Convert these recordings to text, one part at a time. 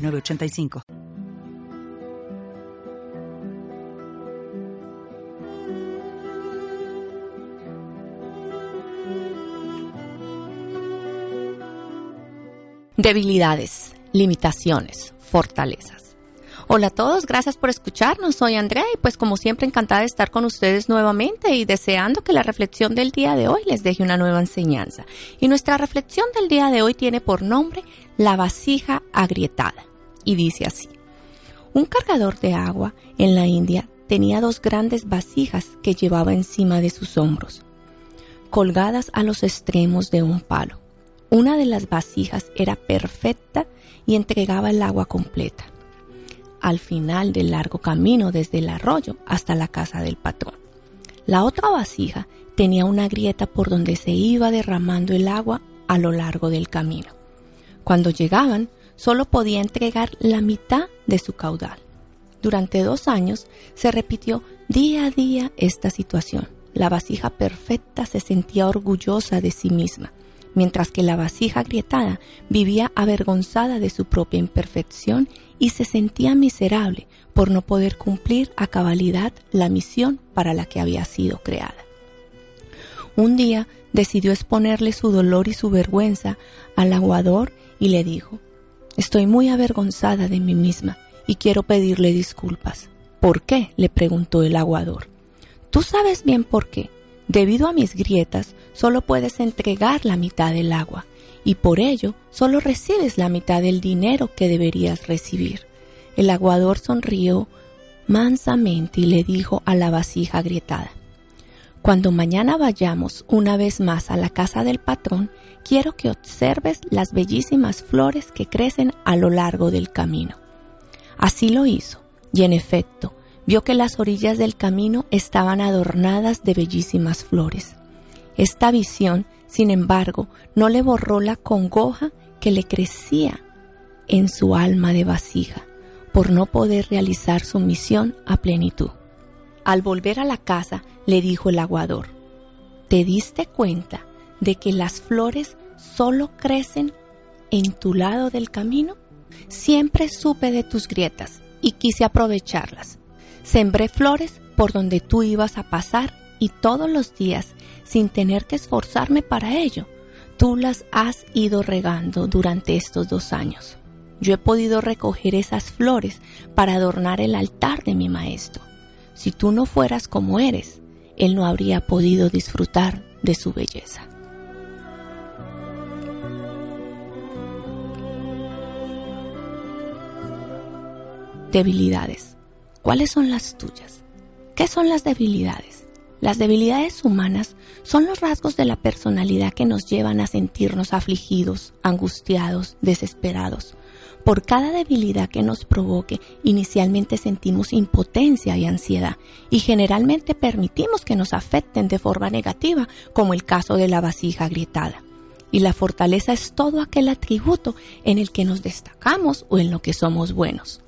985. Debilidades, limitaciones, fortalezas. Hola a todos, gracias por escucharnos. Soy Andrea y pues como siempre encantada de estar con ustedes nuevamente y deseando que la reflexión del día de hoy les deje una nueva enseñanza. Y nuestra reflexión del día de hoy tiene por nombre la vasija agrietada y dice así. Un cargador de agua en la India tenía dos grandes vasijas que llevaba encima de sus hombros, colgadas a los extremos de un palo. Una de las vasijas era perfecta y entregaba el agua completa, al final del largo camino desde el arroyo hasta la casa del patrón. La otra vasija tenía una grieta por donde se iba derramando el agua a lo largo del camino. Cuando llegaban, solo podía entregar la mitad de su caudal. Durante dos años se repitió día a día esta situación. La vasija perfecta se sentía orgullosa de sí misma, mientras que la vasija agrietada vivía avergonzada de su propia imperfección y se sentía miserable por no poder cumplir a cabalidad la misión para la que había sido creada. Un día decidió exponerle su dolor y su vergüenza al aguador y le dijo, Estoy muy avergonzada de mí misma y quiero pedirle disculpas. ¿Por qué? le preguntó el aguador. Tú sabes bien por qué. Debido a mis grietas, solo puedes entregar la mitad del agua y por ello solo recibes la mitad del dinero que deberías recibir. El aguador sonrió mansamente y le dijo a la vasija agrietada, cuando mañana vayamos una vez más a la casa del patrón, quiero que observes las bellísimas flores que crecen a lo largo del camino. Así lo hizo, y en efecto, vio que las orillas del camino estaban adornadas de bellísimas flores. Esta visión, sin embargo, no le borró la congoja que le crecía en su alma de vasija por no poder realizar su misión a plenitud. Al volver a la casa, le dijo el aguador, ¿te diste cuenta de que las flores solo crecen en tu lado del camino? Siempre supe de tus grietas y quise aprovecharlas. Sembré flores por donde tú ibas a pasar y todos los días, sin tener que esforzarme para ello, tú las has ido regando durante estos dos años. Yo he podido recoger esas flores para adornar el altar de mi maestro. Si tú no fueras como eres, él no habría podido disfrutar de su belleza. Debilidades. ¿Cuáles son las tuyas? ¿Qué son las debilidades? Las debilidades humanas son los rasgos de la personalidad que nos llevan a sentirnos afligidos, angustiados, desesperados, por cada debilidad que nos provoque, inicialmente sentimos impotencia y ansiedad y generalmente permitimos que nos afecten de forma negativa, como el caso de la vasija agrietada. Y la fortaleza es todo aquel atributo en el que nos destacamos o en lo que somos buenos.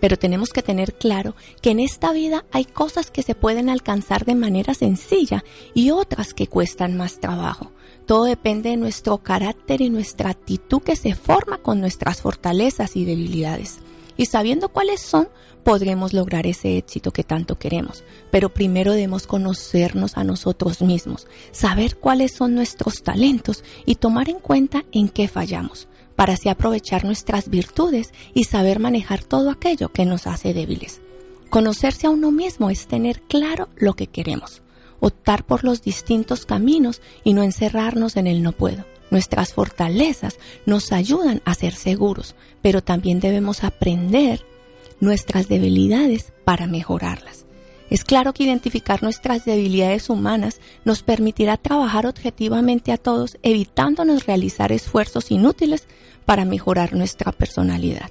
Pero tenemos que tener claro que en esta vida hay cosas que se pueden alcanzar de manera sencilla y otras que cuestan más trabajo. Todo depende de nuestro carácter y nuestra actitud que se forma con nuestras fortalezas y debilidades. Y sabiendo cuáles son, podremos lograr ese éxito que tanto queremos. Pero primero debemos conocernos a nosotros mismos, saber cuáles son nuestros talentos y tomar en cuenta en qué fallamos para así aprovechar nuestras virtudes y saber manejar todo aquello que nos hace débiles. Conocerse a uno mismo es tener claro lo que queremos, optar por los distintos caminos y no encerrarnos en el no puedo. Nuestras fortalezas nos ayudan a ser seguros, pero también debemos aprender nuestras debilidades para mejorarlas. Es claro que identificar nuestras debilidades humanas nos permitirá trabajar objetivamente a todos, evitándonos realizar esfuerzos inútiles para mejorar nuestra personalidad.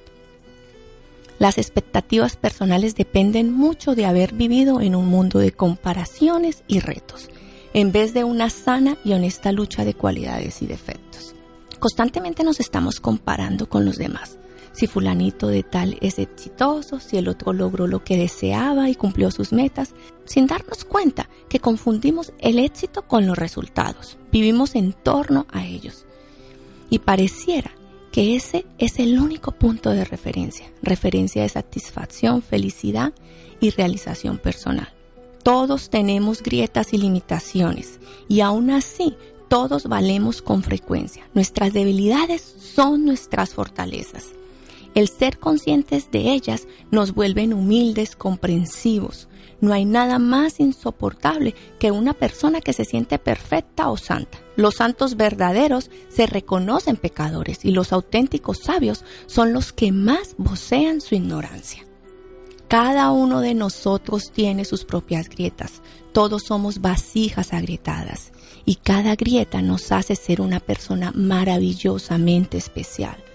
Las expectativas personales dependen mucho de haber vivido en un mundo de comparaciones y retos, en vez de una sana y honesta lucha de cualidades y defectos. Constantemente nos estamos comparando con los demás. Si fulanito de tal es exitoso, si el otro logró lo que deseaba y cumplió sus metas, sin darnos cuenta que confundimos el éxito con los resultados. Vivimos en torno a ellos. Y pareciera que ese es el único punto de referencia, referencia de satisfacción, felicidad y realización personal. Todos tenemos grietas y limitaciones y aún así todos valemos con frecuencia. Nuestras debilidades son nuestras fortalezas. El ser conscientes de ellas nos vuelven humildes, comprensivos. No hay nada más insoportable que una persona que se siente perfecta o santa. Los santos verdaderos se reconocen pecadores y los auténticos sabios son los que más vocean su ignorancia. Cada uno de nosotros tiene sus propias grietas. Todos somos vasijas agrietadas y cada grieta nos hace ser una persona maravillosamente especial.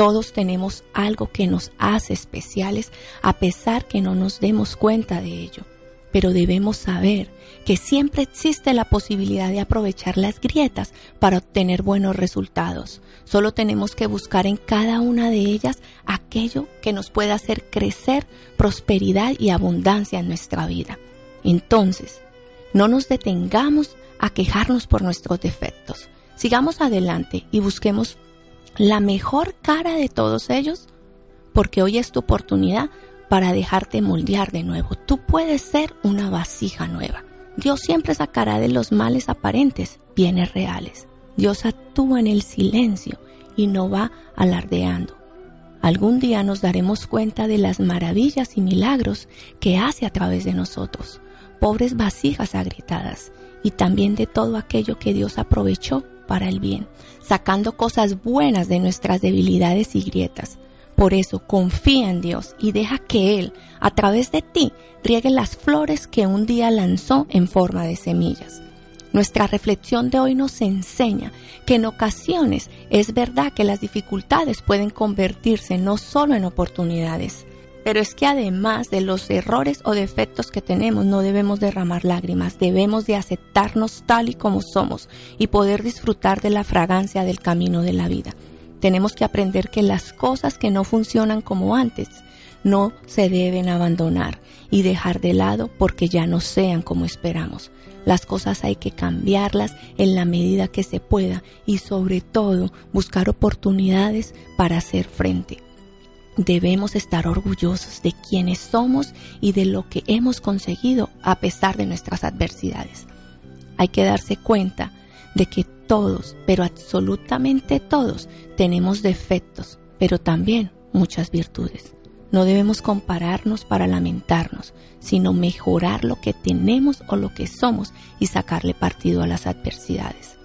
Todos tenemos algo que nos hace especiales a pesar que no nos demos cuenta de ello. Pero debemos saber que siempre existe la posibilidad de aprovechar las grietas para obtener buenos resultados. Solo tenemos que buscar en cada una de ellas aquello que nos pueda hacer crecer prosperidad y abundancia en nuestra vida. Entonces, no nos detengamos a quejarnos por nuestros defectos. Sigamos adelante y busquemos la mejor cara de todos ellos, porque hoy es tu oportunidad para dejarte moldear de nuevo. Tú puedes ser una vasija nueva. Dios siempre sacará de los males aparentes bienes reales. Dios actúa en el silencio y no va alardeando. Algún día nos daremos cuenta de las maravillas y milagros que hace a través de nosotros, pobres vasijas agritadas, y también de todo aquello que Dios aprovechó para el bien, sacando cosas buenas de nuestras debilidades y grietas. Por eso confía en Dios y deja que Él, a través de ti, riegue las flores que un día lanzó en forma de semillas. Nuestra reflexión de hoy nos enseña que en ocasiones es verdad que las dificultades pueden convertirse no solo en oportunidades, pero es que además de los errores o defectos que tenemos, no debemos derramar lágrimas, debemos de aceptarnos tal y como somos y poder disfrutar de la fragancia del camino de la vida. Tenemos que aprender que las cosas que no funcionan como antes no se deben abandonar y dejar de lado porque ya no sean como esperamos. Las cosas hay que cambiarlas en la medida que se pueda y sobre todo buscar oportunidades para hacer frente debemos estar orgullosos de quienes somos y de lo que hemos conseguido a pesar de nuestras adversidades. Hay que darse cuenta de que todos, pero absolutamente todos, tenemos defectos, pero también muchas virtudes. No debemos compararnos para lamentarnos, sino mejorar lo que tenemos o lo que somos y sacarle partido a las adversidades.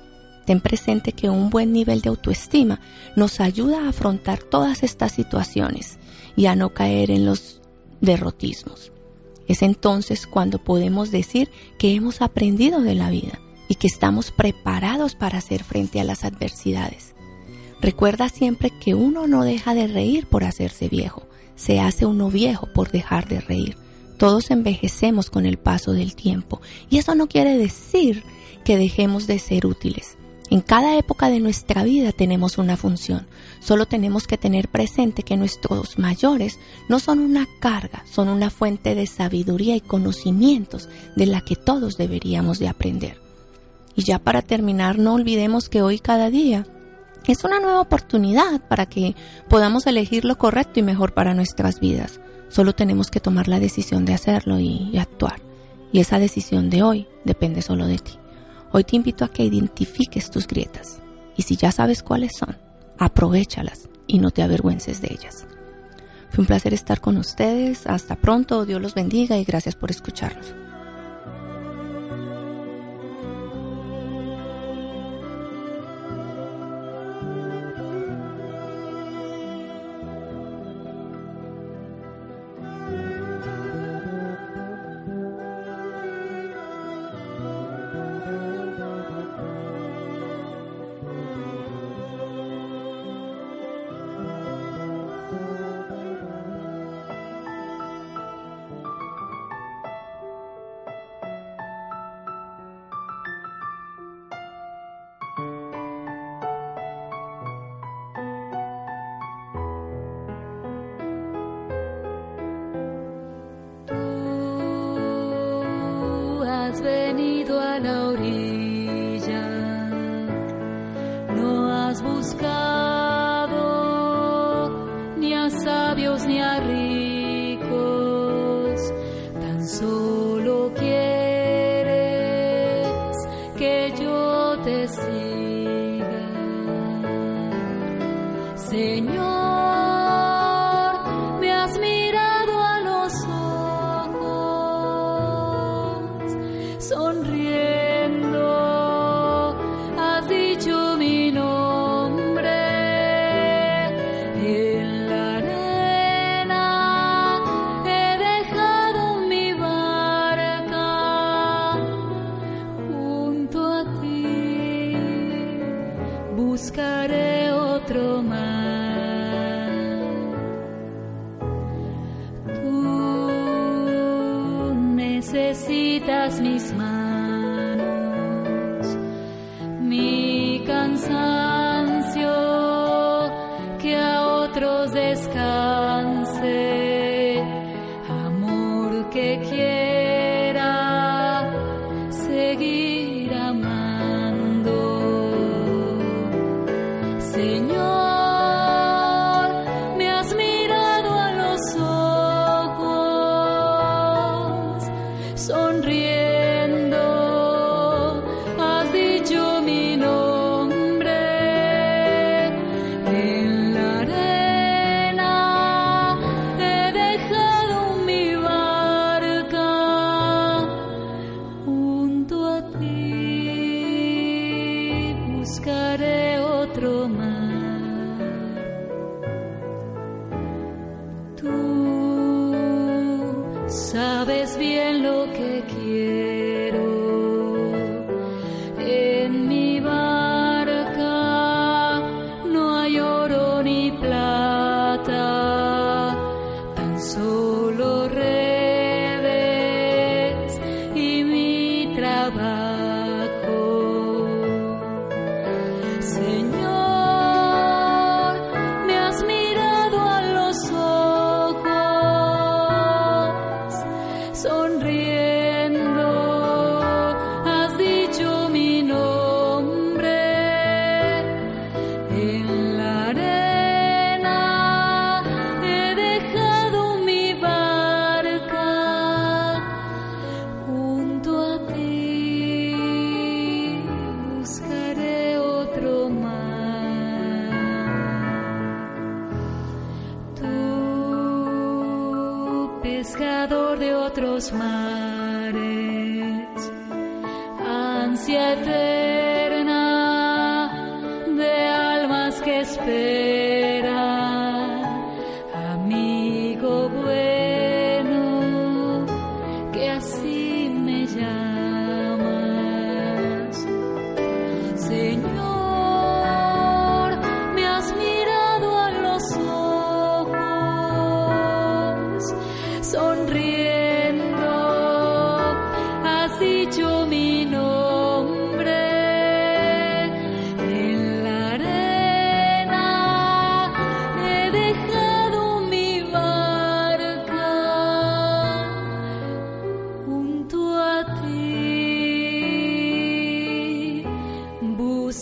Ten presente que un buen nivel de autoestima nos ayuda a afrontar todas estas situaciones y a no caer en los derrotismos. Es entonces cuando podemos decir que hemos aprendido de la vida y que estamos preparados para hacer frente a las adversidades. Recuerda siempre que uno no deja de reír por hacerse viejo, se hace uno viejo por dejar de reír. Todos envejecemos con el paso del tiempo y eso no quiere decir que dejemos de ser útiles. En cada época de nuestra vida tenemos una función. Solo tenemos que tener presente que nuestros mayores no son una carga, son una fuente de sabiduría y conocimientos de la que todos deberíamos de aprender. Y ya para terminar, no olvidemos que hoy cada día es una nueva oportunidad para que podamos elegir lo correcto y mejor para nuestras vidas. Solo tenemos que tomar la decisión de hacerlo y, y actuar. Y esa decisión de hoy depende solo de ti. Hoy te invito a que identifiques tus grietas y si ya sabes cuáles son, aprovechalas y no te avergüences de ellas. Fue un placer estar con ustedes. Hasta pronto. Dios los bendiga y gracias por escucharnos. nuestros descansos. buscaré otro más.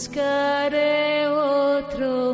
buscaré otro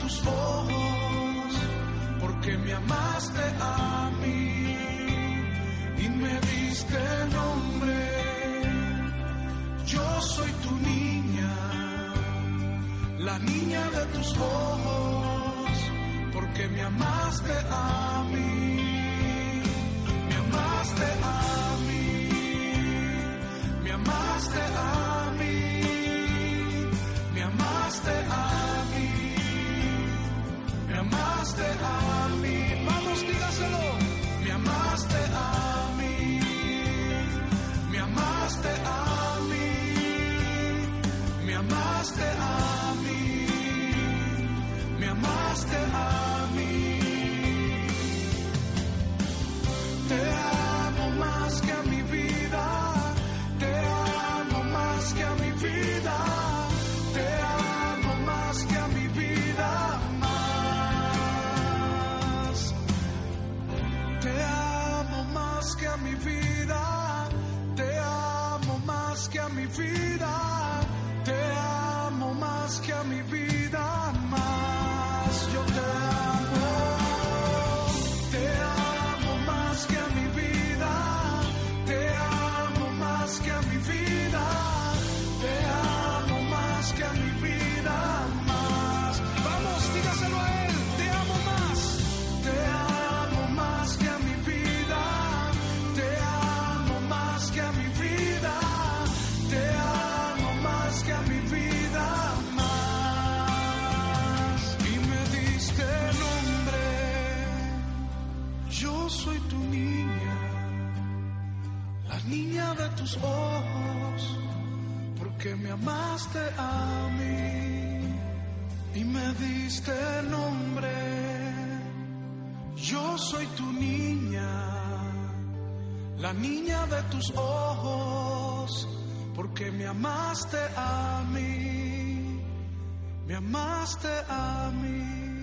tus ojos, porque me amaste. La niña de tus ojos, porque me amaste a mí, me amaste a mí.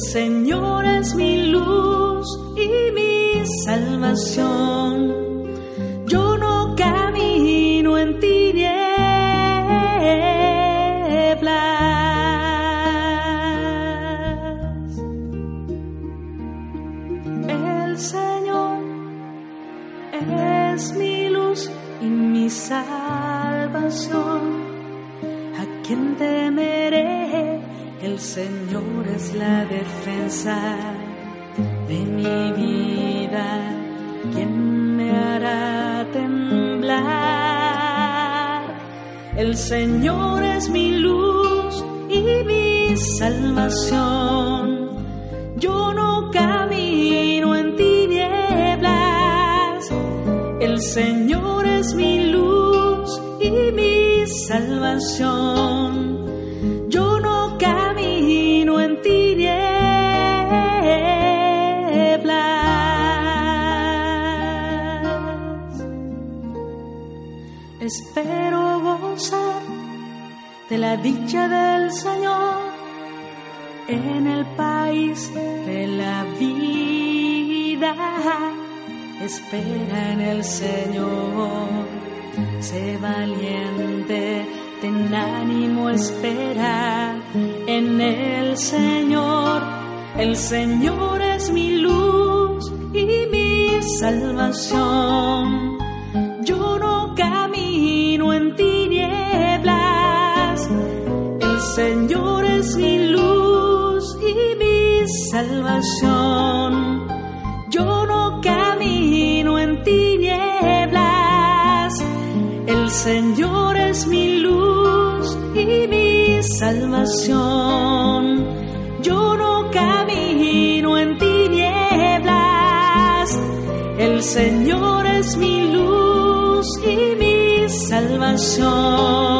Señor es mi luz y mi salvación. Señor es la defensa de mi vida. ¿Quién me hará temblar? El Señor es mi luz y mi salvación. Yo no camino en tinieblas. El Señor es mi luz y mi salvación. Espero gozar de la dicha del Señor en el país de la vida. Espera en el Señor, sé valiente, ten ánimo, espera en el Señor. El Señor es mi luz y mi salvación. Señor es mi luz y mi salvación. Yo no camino en tinieblas. El Señor es mi luz y mi salvación. Yo no camino en tinieblas. El Señor es mi luz y mi salvación.